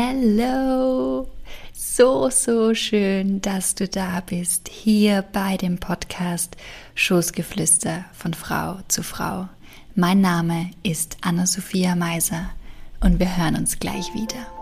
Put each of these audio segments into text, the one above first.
Hello! So, so schön, dass du da bist, hier bei dem Podcast Schoßgeflüster von Frau zu Frau. Mein Name ist Anna-Sophia Meiser und wir hören uns gleich wieder.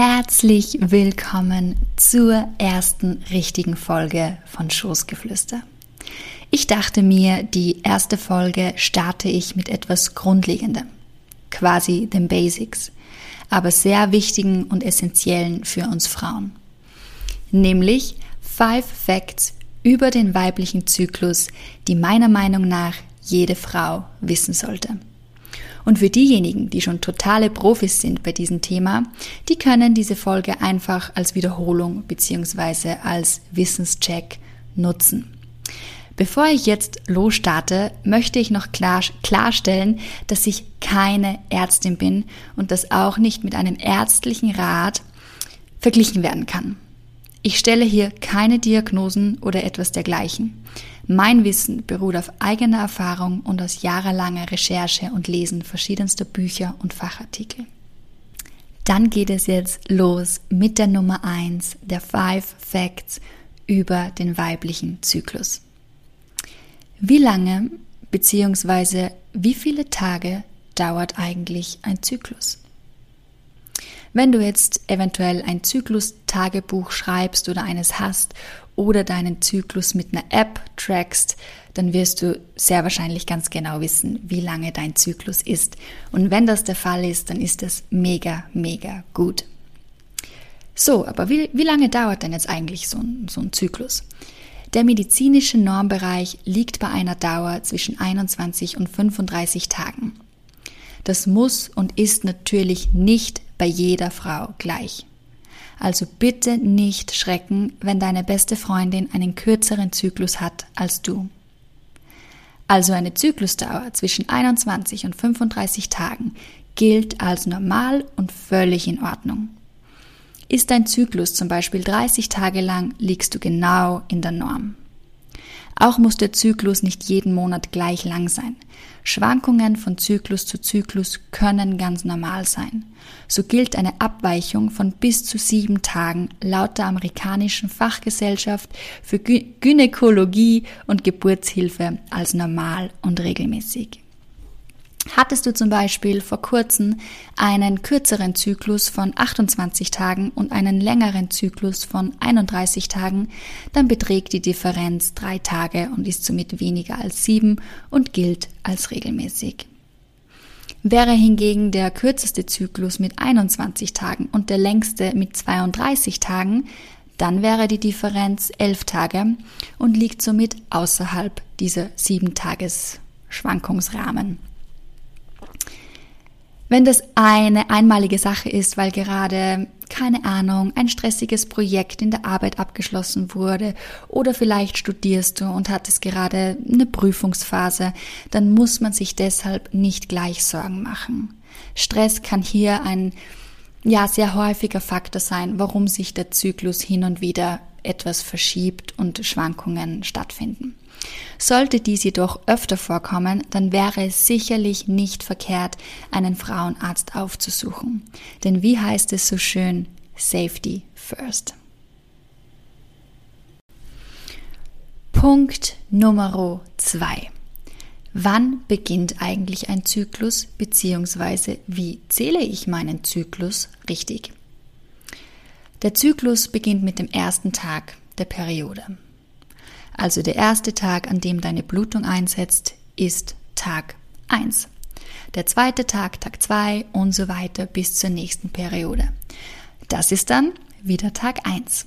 Herzlich willkommen zur ersten richtigen Folge von Schoßgeflüster. Ich dachte mir, die erste Folge starte ich mit etwas Grundlegendem, quasi den Basics, aber sehr wichtigen und essentiellen für uns Frauen. Nämlich Five Facts über den weiblichen Zyklus, die meiner Meinung nach jede Frau wissen sollte. Und für diejenigen, die schon totale Profis sind bei diesem Thema, die können diese Folge einfach als Wiederholung bzw. als Wissenscheck nutzen. Bevor ich jetzt losstarte, möchte ich noch klar, klarstellen, dass ich keine Ärztin bin und das auch nicht mit einem ärztlichen Rat verglichen werden kann. Ich stelle hier keine Diagnosen oder etwas dergleichen. Mein Wissen beruht auf eigener Erfahrung und aus jahrelanger Recherche und Lesen verschiedenster Bücher und Fachartikel. Dann geht es jetzt los mit der Nummer eins der Five Facts über den weiblichen Zyklus. Wie lange bzw. wie viele Tage dauert eigentlich ein Zyklus? Wenn du jetzt eventuell ein Zyklus-Tagebuch schreibst oder eines hast oder deinen Zyklus mit einer App trackst, dann wirst du sehr wahrscheinlich ganz genau wissen, wie lange dein Zyklus ist. Und wenn das der Fall ist, dann ist das mega, mega gut. So, aber wie, wie lange dauert denn jetzt eigentlich so ein, so ein Zyklus? Der medizinische Normbereich liegt bei einer Dauer zwischen 21 und 35 Tagen. Das muss und ist natürlich nicht bei jeder Frau gleich. Also bitte nicht schrecken, wenn deine beste Freundin einen kürzeren Zyklus hat als du. Also eine Zyklusdauer zwischen 21 und 35 Tagen gilt als normal und völlig in Ordnung. Ist dein Zyklus zum Beispiel 30 Tage lang, liegst du genau in der Norm. Auch muss der Zyklus nicht jeden Monat gleich lang sein. Schwankungen von Zyklus zu Zyklus können ganz normal sein. So gilt eine Abweichung von bis zu sieben Tagen laut der amerikanischen Fachgesellschaft für Gynäkologie und Geburtshilfe als normal und regelmäßig. Hattest du zum Beispiel vor kurzem einen kürzeren Zyklus von 28 Tagen und einen längeren Zyklus von 31 Tagen, dann beträgt die Differenz drei Tage und ist somit weniger als sieben und gilt als regelmäßig. Wäre hingegen der kürzeste Zyklus mit 21 Tagen und der längste mit 32 Tagen, dann wäre die Differenz elf Tage und liegt somit außerhalb dieser sieben Tages Schwankungsrahmen. Wenn das eine einmalige Sache ist, weil gerade, keine Ahnung, ein stressiges Projekt in der Arbeit abgeschlossen wurde oder vielleicht studierst du und hattest gerade eine Prüfungsphase, dann muss man sich deshalb nicht gleich Sorgen machen. Stress kann hier ein ja sehr häufiger Faktor sein, warum sich der Zyklus hin und wieder etwas verschiebt und Schwankungen stattfinden. Sollte dies jedoch öfter vorkommen, dann wäre es sicherlich nicht verkehrt, einen Frauenarzt aufzusuchen. Denn wie heißt es so schön, Safety first. Punkt Nummer zwei. Wann beginnt eigentlich ein Zyklus bzw. wie zähle ich meinen Zyklus richtig? Der Zyklus beginnt mit dem ersten Tag der Periode. Also der erste Tag, an dem deine Blutung einsetzt, ist Tag 1. Der zweite Tag, Tag 2 und so weiter bis zur nächsten Periode. Das ist dann wieder Tag 1.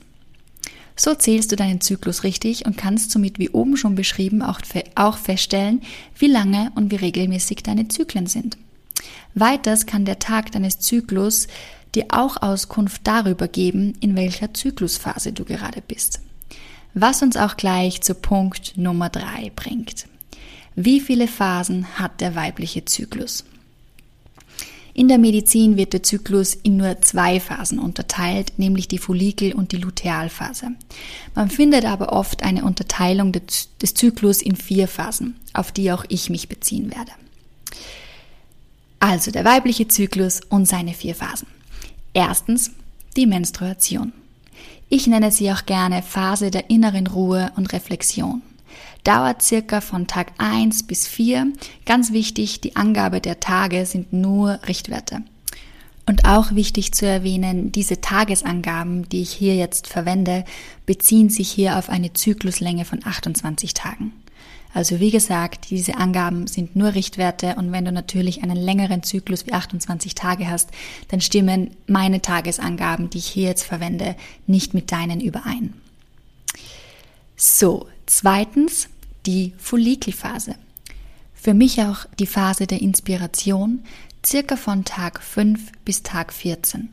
So zählst du deinen Zyklus richtig und kannst somit, wie oben schon beschrieben, auch, auch feststellen, wie lange und wie regelmäßig deine Zyklen sind. Weiters kann der Tag deines Zyklus dir auch Auskunft darüber geben, in welcher Zyklusphase du gerade bist. Was uns auch gleich zu Punkt Nummer drei bringt. Wie viele Phasen hat der weibliche Zyklus? In der Medizin wird der Zyklus in nur zwei Phasen unterteilt, nämlich die Follikel- und die Lutealphase. Man findet aber oft eine Unterteilung des Zyklus in vier Phasen, auf die auch ich mich beziehen werde. Also der weibliche Zyklus und seine vier Phasen. Erstens die Menstruation. Ich nenne sie auch gerne Phase der inneren Ruhe und Reflexion dauert circa von Tag 1 bis 4. Ganz wichtig, die Angabe der Tage sind nur Richtwerte. Und auch wichtig zu erwähnen, diese Tagesangaben, die ich hier jetzt verwende, beziehen sich hier auf eine Zykluslänge von 28 Tagen. Also wie gesagt, diese Angaben sind nur Richtwerte und wenn du natürlich einen längeren Zyklus wie 28 Tage hast, dann stimmen meine Tagesangaben, die ich hier jetzt verwende, nicht mit deinen überein. So, zweitens die Follikelphase. Für mich auch die Phase der Inspiration, circa von Tag 5 bis Tag 14.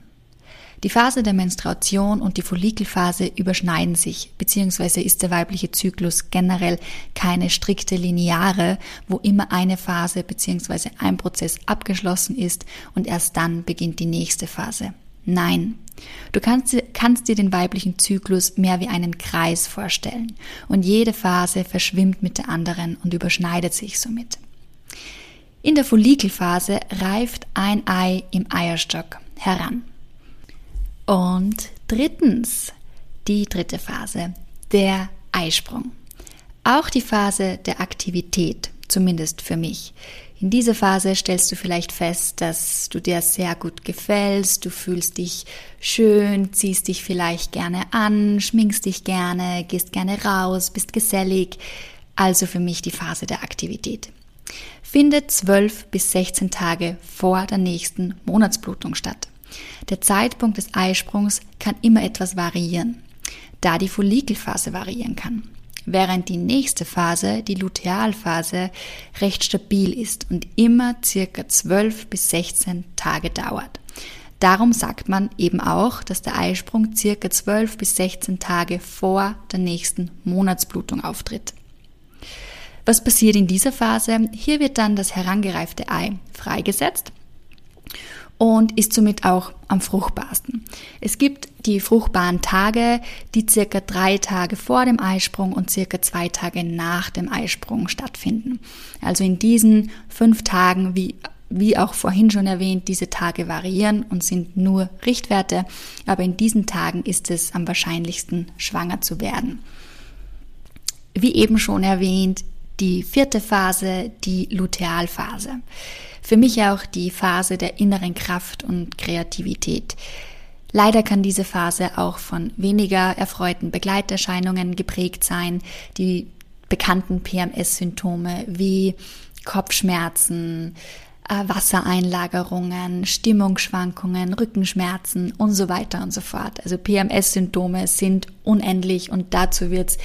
Die Phase der Menstruation und die Follikelphase überschneiden sich, beziehungsweise ist der weibliche Zyklus generell keine strikte lineare, wo immer eine Phase beziehungsweise ein Prozess abgeschlossen ist und erst dann beginnt die nächste Phase. Nein, du kannst, kannst dir den weiblichen Zyklus mehr wie einen Kreis vorstellen und jede Phase verschwimmt mit der anderen und überschneidet sich somit. In der Follikelphase reift ein Ei im Eierstock heran. Und drittens, die dritte Phase, der Eisprung. Auch die Phase der Aktivität, zumindest für mich. In dieser Phase stellst du vielleicht fest, dass du dir sehr gut gefällst, du fühlst dich schön, ziehst dich vielleicht gerne an, schminkst dich gerne, gehst gerne raus, bist gesellig. Also für mich die Phase der Aktivität. Findet 12 bis 16 Tage vor der nächsten Monatsblutung statt. Der Zeitpunkt des Eisprungs kann immer etwas variieren, da die Follikelphase variieren kann während die nächste Phase, die Lutealphase, recht stabil ist und immer circa 12 bis 16 Tage dauert. Darum sagt man eben auch, dass der Eisprung circa 12 bis 16 Tage vor der nächsten Monatsblutung auftritt. Was passiert in dieser Phase? Hier wird dann das herangereifte Ei freigesetzt und ist somit auch am fruchtbarsten. Es gibt die fruchtbaren Tage, die circa drei Tage vor dem Eisprung und circa zwei Tage nach dem Eisprung stattfinden. Also in diesen fünf Tagen, wie wie auch vorhin schon erwähnt, diese Tage variieren und sind nur Richtwerte, aber in diesen Tagen ist es am wahrscheinlichsten, schwanger zu werden. Wie eben schon erwähnt, die vierte Phase, die Lutealphase. Für mich auch die Phase der inneren Kraft und Kreativität. Leider kann diese Phase auch von weniger erfreuten Begleiterscheinungen geprägt sein, die bekannten PMS-Symptome wie Kopfschmerzen, äh, Wassereinlagerungen, Stimmungsschwankungen, Rückenschmerzen und so weiter und so fort. Also PMS-Symptome sind unendlich und dazu wird es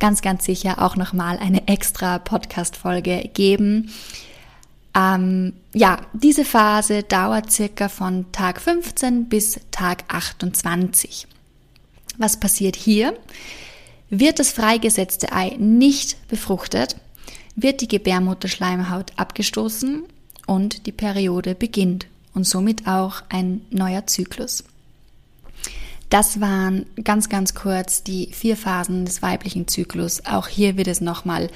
ganz, ganz sicher auch nochmal eine extra Podcast-Folge geben. Ähm, ja, diese Phase dauert circa von Tag 15 bis Tag 28. Was passiert hier? Wird das freigesetzte Ei nicht befruchtet, wird die Gebärmutterschleimhaut abgestoßen und die Periode beginnt und somit auch ein neuer Zyklus. Das waren ganz, ganz kurz die vier Phasen des weiblichen Zyklus. Auch hier wird es nochmal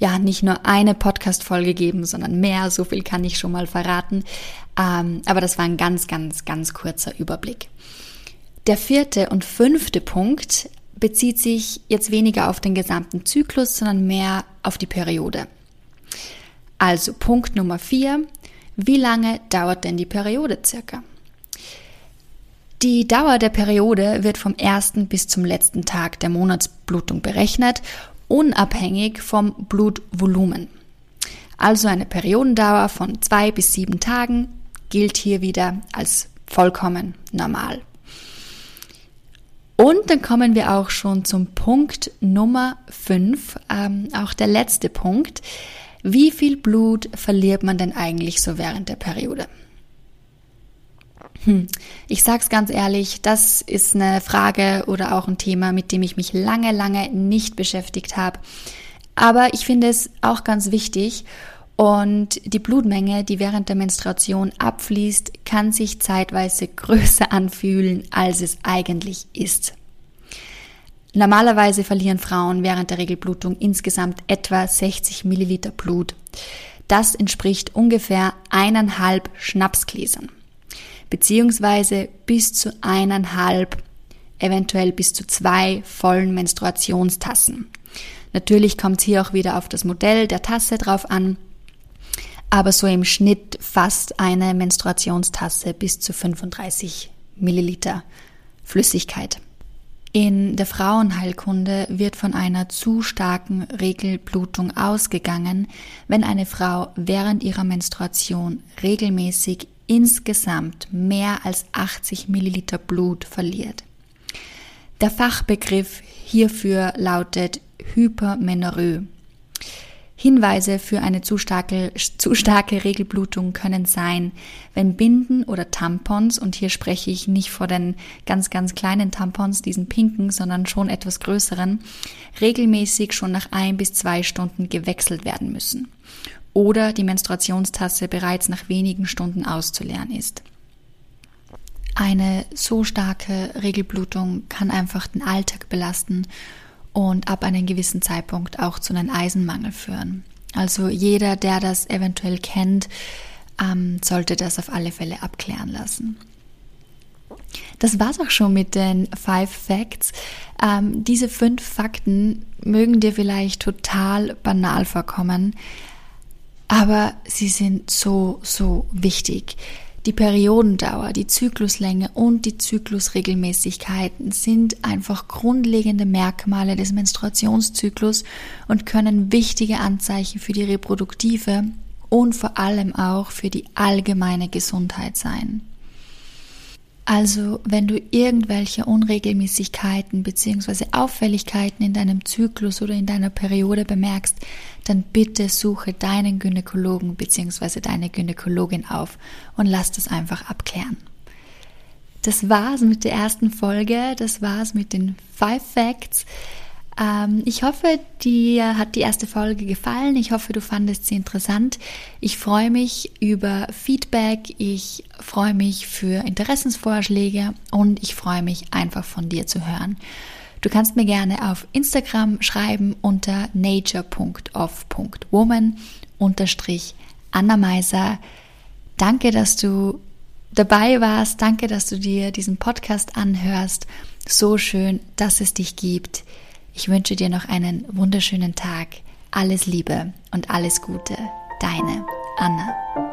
ja nicht nur eine Podcast-Folge geben, sondern mehr. So viel kann ich schon mal verraten. Ähm, aber das war ein ganz, ganz, ganz kurzer Überblick. Der vierte und fünfte Punkt bezieht sich jetzt weniger auf den gesamten Zyklus, sondern mehr auf die Periode. Also Punkt Nummer vier. Wie lange dauert denn die Periode circa? Die Dauer der Periode wird vom ersten bis zum letzten Tag der Monatsblutung berechnet unabhängig vom Blutvolumen. Also eine Periodendauer von zwei bis sieben Tagen gilt hier wieder als vollkommen normal. Und dann kommen wir auch schon zum Punkt Nummer 5, ähm, auch der letzte Punkt. Wie viel Blut verliert man denn eigentlich so während der Periode? Hm. Ich sag's ganz ehrlich, das ist eine Frage oder auch ein Thema, mit dem ich mich lange, lange nicht beschäftigt habe. Aber ich finde es auch ganz wichtig Und die Blutmenge, die während der Menstruation abfließt, kann sich zeitweise größer anfühlen, als es eigentlich ist. Normalerweise verlieren Frauen während der Regelblutung insgesamt etwa 60 Milliliter Blut. Das entspricht ungefähr eineinhalb Schnapsgläsern, beziehungsweise bis zu eineinhalb, eventuell bis zu zwei vollen Menstruationstassen. Natürlich kommt es hier auch wieder auf das Modell der Tasse drauf an aber so im Schnitt fast eine Menstruationstasse bis zu 35 Milliliter Flüssigkeit. In der Frauenheilkunde wird von einer zu starken Regelblutung ausgegangen, wenn eine Frau während ihrer Menstruation regelmäßig insgesamt mehr als 80 Milliliter Blut verliert. Der Fachbegriff hierfür lautet Hypermenorrhoe. Hinweise für eine zu starke, zu starke Regelblutung können sein, wenn Binden oder Tampons, und hier spreche ich nicht vor den ganz, ganz kleinen Tampons, diesen pinken, sondern schon etwas größeren, regelmäßig schon nach ein bis zwei Stunden gewechselt werden müssen. Oder die Menstruationstasse bereits nach wenigen Stunden auszuleeren ist. Eine so starke Regelblutung kann einfach den Alltag belasten und ab einem gewissen Zeitpunkt auch zu einem Eisenmangel führen. Also jeder, der das eventuell kennt, ähm, sollte das auf alle Fälle abklären lassen. Das war's auch schon mit den Five Facts. Ähm, diese fünf Fakten mögen dir vielleicht total banal vorkommen, aber sie sind so, so wichtig. Die Periodendauer, die Zykluslänge und die Zyklusregelmäßigkeiten sind einfach grundlegende Merkmale des Menstruationszyklus und können wichtige Anzeichen für die reproduktive und vor allem auch für die allgemeine Gesundheit sein. Also, wenn du irgendwelche Unregelmäßigkeiten bzw. Auffälligkeiten in deinem Zyklus oder in deiner Periode bemerkst, dann bitte suche deinen Gynäkologen bzw. deine Gynäkologin auf und lass das einfach abklären. Das war's mit der ersten Folge, das war's mit den Five Facts. Ähm, ich hoffe, dir hat die erste Folge gefallen. Ich hoffe, du fandest sie interessant. Ich freue mich über Feedback. Ich freue mich für Interessensvorschläge und ich freue mich einfach von dir zu hören. Du kannst mir gerne auf Instagram schreiben unter nature.off.woman unterstrich Anna Meiser. Danke, dass du dabei warst. Danke, dass du dir diesen Podcast anhörst. So schön, dass es dich gibt. Ich wünsche dir noch einen wunderschönen Tag. Alles Liebe und alles Gute. Deine Anna.